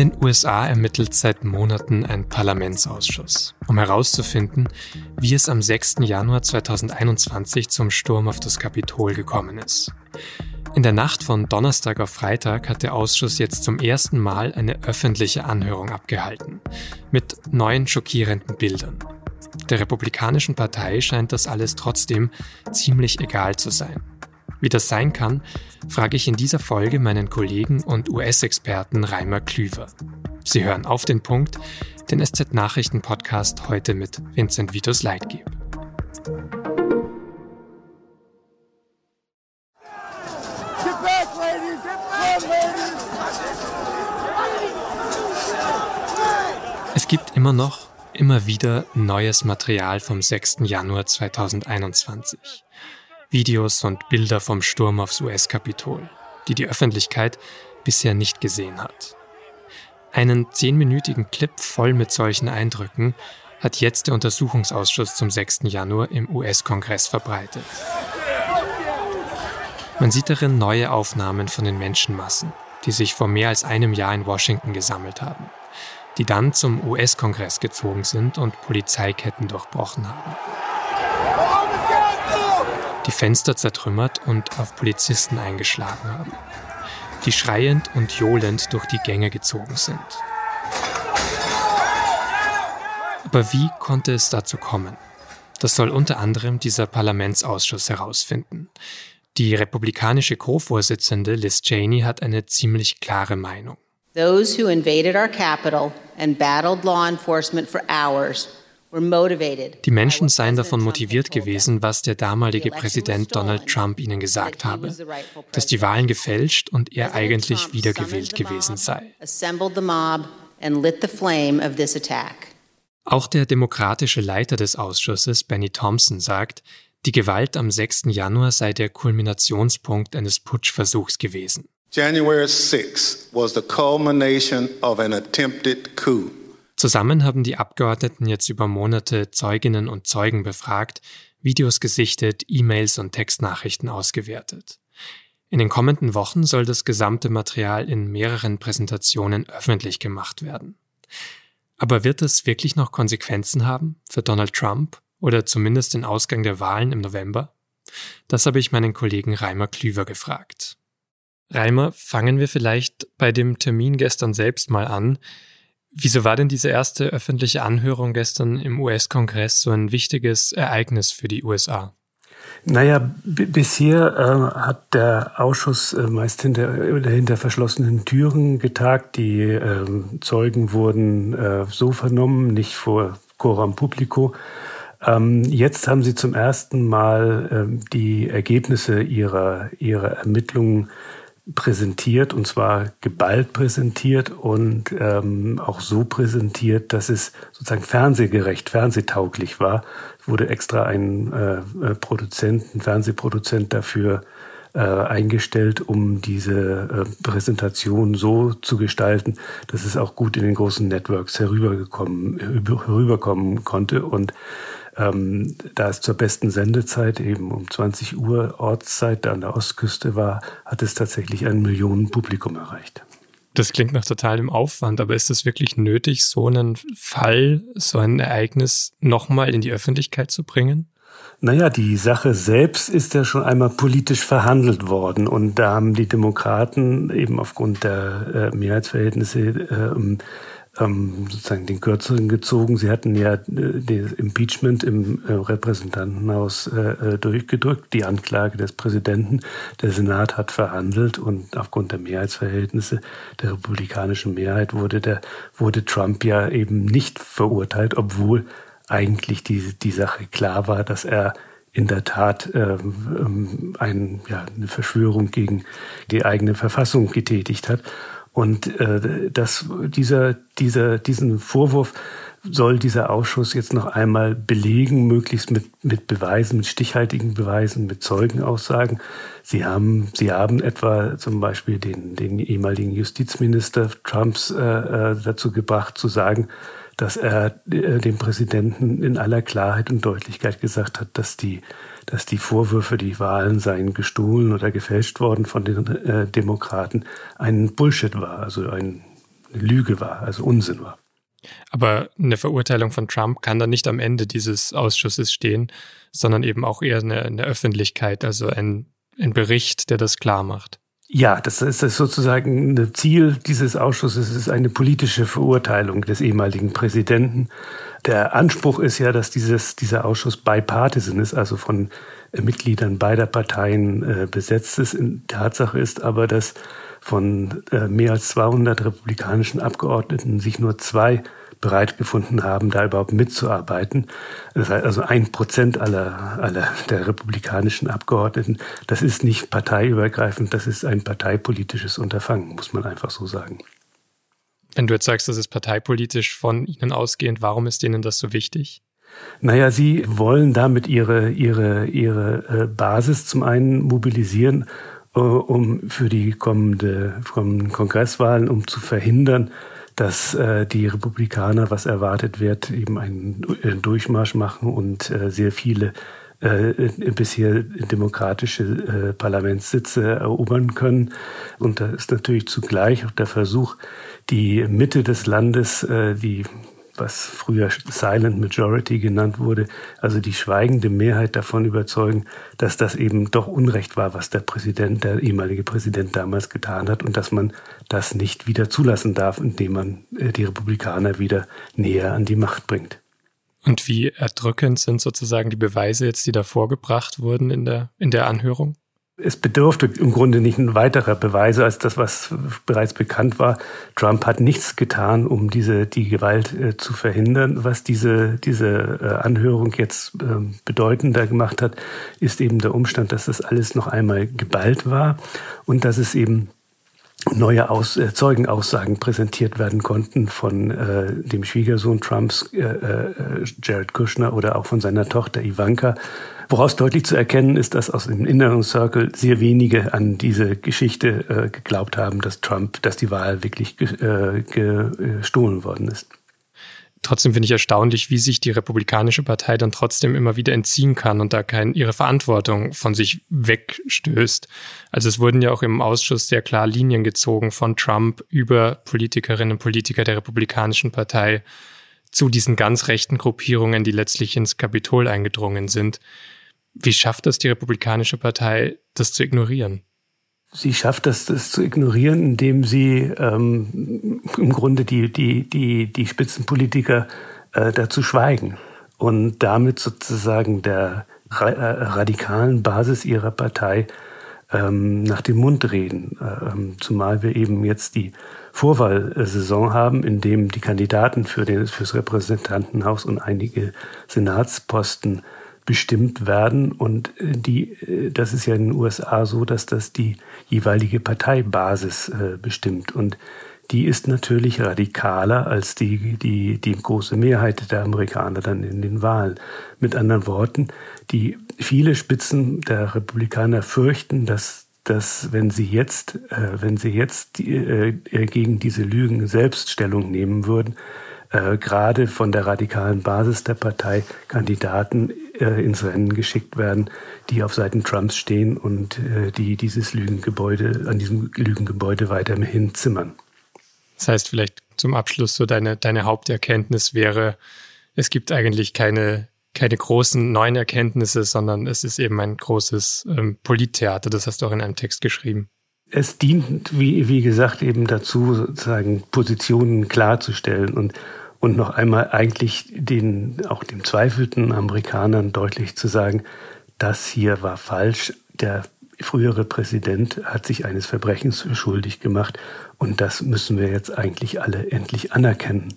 In den USA ermittelt seit Monaten ein Parlamentsausschuss, um herauszufinden, wie es am 6. Januar 2021 zum Sturm auf das Kapitol gekommen ist. In der Nacht von Donnerstag auf Freitag hat der Ausschuss jetzt zum ersten Mal eine öffentliche Anhörung abgehalten, mit neuen schockierenden Bildern. Der Republikanischen Partei scheint das alles trotzdem ziemlich egal zu sein. Wie das sein kann, frage ich in dieser Folge meinen Kollegen und US-Experten Reimer Klüver. Sie hören auf den Punkt, den SZ-Nachrichten-Podcast heute mit Vincent Vitus Leitgeb. Es gibt immer noch, immer wieder neues Material vom 6. Januar 2021. Videos und Bilder vom Sturm aufs US-Kapitol, die die Öffentlichkeit bisher nicht gesehen hat. Einen zehnminütigen Clip voll mit solchen Eindrücken hat jetzt der Untersuchungsausschuss zum 6. Januar im US-Kongress verbreitet. Man sieht darin neue Aufnahmen von den Menschenmassen, die sich vor mehr als einem Jahr in Washington gesammelt haben, die dann zum US-Kongress gezogen sind und Polizeiketten durchbrochen haben Fenster zertrümmert und auf Polizisten eingeschlagen haben, die schreiend und johlend durch die Gänge gezogen sind. Aber wie konnte es dazu kommen? Das soll unter anderem dieser Parlamentsausschuss herausfinden. Die republikanische Co-Vorsitzende Liz Cheney hat eine ziemlich klare Meinung. Those who invaded our capital and battled law enforcement for hours die Menschen seien davon motiviert gewesen, was der damalige Präsident Donald Trump ihnen gesagt habe, dass die Wahlen gefälscht und er eigentlich wiedergewählt gewesen sei. Auch der demokratische Leiter des Ausschusses, Benny Thompson, sagt, die Gewalt am 6. Januar sei der Kulminationspunkt eines Putschversuchs gewesen. January 6 was the culmination of an attempted coup. Zusammen haben die Abgeordneten jetzt über Monate Zeuginnen und Zeugen befragt, Videos gesichtet, E-Mails und Textnachrichten ausgewertet. In den kommenden Wochen soll das gesamte Material in mehreren Präsentationen öffentlich gemacht werden. Aber wird es wirklich noch Konsequenzen haben für Donald Trump oder zumindest den Ausgang der Wahlen im November? Das habe ich meinen Kollegen Reimer Klüver gefragt. Reimer, fangen wir vielleicht bei dem Termin gestern selbst mal an. Wieso war denn diese erste öffentliche Anhörung gestern im US-Kongress so ein wichtiges Ereignis für die USA? Naja, bisher äh, hat der Ausschuss äh, meist hinter, hinter verschlossenen Türen getagt. Die äh, Zeugen wurden äh, so vernommen, nicht vor Coram Publico. Ähm, jetzt haben sie zum ersten Mal ähm, die Ergebnisse ihrer, ihrer Ermittlungen präsentiert und zwar geballt präsentiert und ähm, auch so präsentiert, dass es sozusagen fernsehgerecht, fernsehtauglich war. Es wurde extra ein äh, äh, Produzent, ein Fernsehproduzent dafür äh, eingestellt, um diese äh, Präsentation so zu gestalten, dass es auch gut in den großen Networks herübergekommen, herüberkommen konnte und ähm, da es zur besten Sendezeit eben um 20 Uhr Ortszeit da an der Ostküste war, hat es tatsächlich ein Millionenpublikum erreicht. Das klingt nach totalem Aufwand, aber ist es wirklich nötig, so einen Fall, so ein Ereignis nochmal in die Öffentlichkeit zu bringen? Naja, die Sache selbst ist ja schon einmal politisch verhandelt worden und da haben die Demokraten eben aufgrund der äh, Mehrheitsverhältnisse äh, ähm, sozusagen den Kürzeren gezogen. Sie hatten ja äh, das Impeachment im äh, Repräsentantenhaus äh, äh, durchgedrückt, die Anklage des Präsidenten. Der Senat hat verhandelt und aufgrund der Mehrheitsverhältnisse der republikanischen Mehrheit wurde der wurde Trump ja eben nicht verurteilt, obwohl eigentlich die die Sache klar war, dass er in der Tat ähm, ein, ja, eine Verschwörung gegen die eigene Verfassung getätigt hat. Und äh, das, dieser, dieser, diesen Vorwurf soll dieser Ausschuss jetzt noch einmal belegen, möglichst mit, mit Beweisen, mit stichhaltigen Beweisen, mit Zeugenaussagen. Sie haben, Sie haben etwa zum Beispiel den, den ehemaligen Justizminister Trumps äh, äh dazu gebracht, zu sagen, dass er äh, dem Präsidenten in aller Klarheit und Deutlichkeit gesagt hat, dass die dass die Vorwürfe, die Wahlen seien gestohlen oder gefälscht worden von den äh, Demokraten, ein Bullshit war, also ein eine Lüge war, also Unsinn war. Aber eine Verurteilung von Trump kann dann nicht am Ende dieses Ausschusses stehen, sondern eben auch eher eine, eine Öffentlichkeit, also ein, ein Bericht, der das klar macht. Ja, das ist sozusagen das Ziel dieses Ausschusses, es ist eine politische Verurteilung des ehemaligen Präsidenten. Der Anspruch ist ja, dass dieses, dieser Ausschuss bipartisan ist, also von Mitgliedern beider Parteien äh, besetzt ist. Tatsache ist aber, dass von äh, mehr als 200 republikanischen Abgeordneten sich nur zwei bereit gefunden haben, da überhaupt mitzuarbeiten. Das heißt also ein Prozent aller, aller der republikanischen Abgeordneten. Das ist nicht parteiübergreifend, das ist ein parteipolitisches Unterfangen, muss man einfach so sagen. Wenn du jetzt sagst, das ist parteipolitisch von Ihnen ausgehend, warum ist Ihnen das so wichtig? Naja, Sie wollen damit Ihre, Ihre, Ihre äh, Basis zum einen mobilisieren, äh, um für die kommende, kommenden Kongresswahlen, um zu verhindern, dass äh, die Republikaner, was erwartet wird, eben einen Durchmarsch machen und äh, sehr viele äh, bisher demokratische äh, Parlamentssitze erobern können. Und da ist natürlich zugleich auch der Versuch, die Mitte des Landes, äh, die was früher Silent Majority genannt wurde, also die schweigende Mehrheit davon überzeugen, dass das eben doch Unrecht war, was der Präsident, der ehemalige Präsident damals getan hat und dass man das nicht wieder zulassen darf, indem man äh, die Republikaner wieder näher an die Macht bringt. Und wie erdrückend sind sozusagen die Beweise jetzt, die da vorgebracht wurden in der, in der Anhörung? Es bedurfte im Grunde nicht ein weiterer Beweise als das, was bereits bekannt war. Trump hat nichts getan, um diese die Gewalt äh, zu verhindern. Was diese diese äh, Anhörung jetzt äh, bedeutender gemacht hat, ist eben der Umstand, dass das alles noch einmal geballt war und dass es eben neue Aus äh, Zeugenaussagen präsentiert werden konnten von äh, dem Schwiegersohn Trumps, äh, äh, Jared Kushner, oder auch von seiner Tochter Ivanka Woraus deutlich zu erkennen ist, dass aus dem inneren Circle sehr wenige an diese Geschichte äh, geglaubt haben, dass Trump, dass die Wahl wirklich äh, gestohlen worden ist. Trotzdem finde ich erstaunlich, wie sich die Republikanische Partei dann trotzdem immer wieder entziehen kann und da kein, ihre Verantwortung von sich wegstößt. Also es wurden ja auch im Ausschuss sehr klar Linien gezogen von Trump über Politikerinnen und Politiker der Republikanischen Partei zu diesen ganz rechten Gruppierungen, die letztlich ins Kapitol eingedrungen sind. Wie schafft das die Republikanische Partei, das zu ignorieren? Sie schafft das, das zu ignorieren, indem sie ähm, im Grunde die, die, die, die Spitzenpolitiker äh, dazu schweigen und damit sozusagen der ra äh, radikalen Basis ihrer Partei ähm, nach dem Mund reden. Ähm, zumal wir eben jetzt die Vorwahlsaison haben, in dem die Kandidaten für den, fürs Repräsentantenhaus und einige Senatsposten bestimmt werden. Und äh, die, äh, das ist ja in den USA so, dass das die jeweilige Parteibasis äh, bestimmt. Und die ist natürlich radikaler als die, die, die große Mehrheit der Amerikaner dann in den Wahlen. Mit anderen Worten, die viele Spitzen der Republikaner fürchten, dass, dass wenn sie jetzt, äh, wenn sie jetzt die, äh, gegen diese Lügen selbst Stellung nehmen würden, äh, gerade von der radikalen Basis der Partei Kandidaten äh, ins Rennen geschickt werden, die auf Seiten Trumps stehen und äh, die dieses Lügengebäude, an diesem Lügengebäude weiterhin zimmern. Das heißt, vielleicht zum Abschluss so deine, deine Haupterkenntnis wäre, es gibt eigentlich keine, keine großen neuen Erkenntnisse, sondern es ist eben ein großes ähm, Polittheater. Das hast du auch in einem Text geschrieben es dient, wie, wie gesagt, eben dazu, sozusagen Positionen klarzustellen und und noch einmal eigentlich den, auch dem zweifelten Amerikanern deutlich zu sagen, das hier war falsch. Der frühere Präsident hat sich eines Verbrechens schuldig gemacht und das müssen wir jetzt eigentlich alle endlich anerkennen.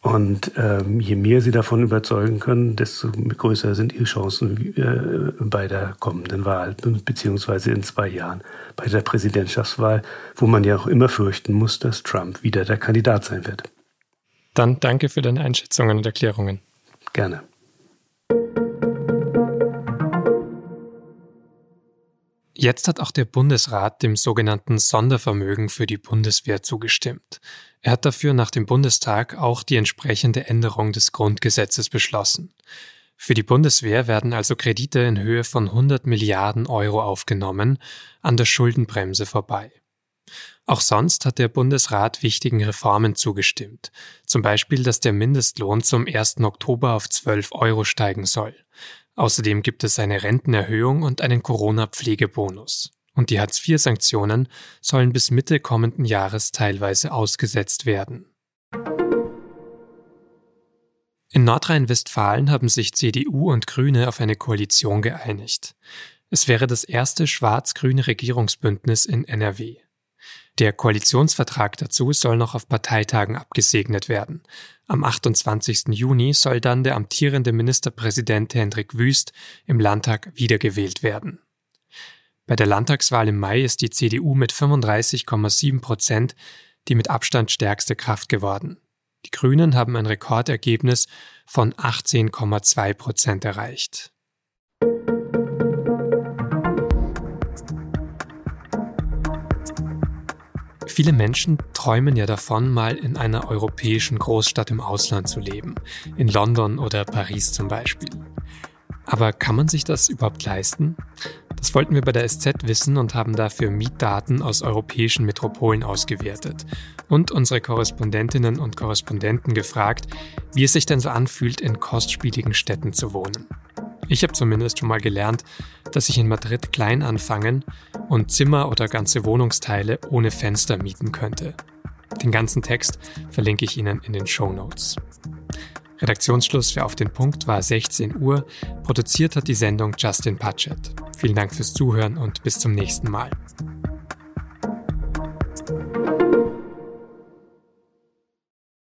Und ähm, je mehr sie davon überzeugen können, desto größer sind ihre Chancen äh, bei der kommenden Wahl, beziehungsweise in zwei Jahren bei der Präsidentschaftswahl, wo man ja auch immer fürchten muss, dass Trump wieder der Kandidat sein wird. Dann danke für deine Einschätzungen und Erklärungen. Gerne. Jetzt hat auch der Bundesrat dem sogenannten Sondervermögen für die Bundeswehr zugestimmt. Er hat dafür nach dem Bundestag auch die entsprechende Änderung des Grundgesetzes beschlossen. Für die Bundeswehr werden also Kredite in Höhe von 100 Milliarden Euro aufgenommen, an der Schuldenbremse vorbei. Auch sonst hat der Bundesrat wichtigen Reformen zugestimmt. Zum Beispiel, dass der Mindestlohn zum 1. Oktober auf 12 Euro steigen soll. Außerdem gibt es eine Rentenerhöhung und einen Corona-Pflegebonus. Und die Hartz-IV-Sanktionen sollen bis Mitte kommenden Jahres teilweise ausgesetzt werden. In Nordrhein-Westfalen haben sich CDU und Grüne auf eine Koalition geeinigt. Es wäre das erste schwarz-grüne Regierungsbündnis in NRW. Der Koalitionsvertrag dazu soll noch auf Parteitagen abgesegnet werden. Am 28. Juni soll dann der amtierende Ministerpräsident Hendrik Wüst im Landtag wiedergewählt werden. Bei der Landtagswahl im Mai ist die CDU mit 35,7 Prozent die mit Abstand stärkste Kraft geworden. Die Grünen haben ein Rekordergebnis von 18,2 Prozent erreicht. Viele Menschen träumen ja davon, mal in einer europäischen Großstadt im Ausland zu leben, in London oder Paris zum Beispiel. Aber kann man sich das überhaupt leisten? Das wollten wir bei der SZ wissen und haben dafür Mietdaten aus europäischen Metropolen ausgewertet und unsere Korrespondentinnen und Korrespondenten gefragt, wie es sich denn so anfühlt, in kostspieligen Städten zu wohnen. Ich habe zumindest schon mal gelernt, dass ich in Madrid klein anfangen und Zimmer oder ganze Wohnungsteile ohne Fenster mieten könnte. Den ganzen Text verlinke ich Ihnen in den Show Notes. Redaktionsschluss für Auf den Punkt war 16 Uhr. Produziert hat die Sendung Justin Patchett. Vielen Dank fürs Zuhören und bis zum nächsten Mal.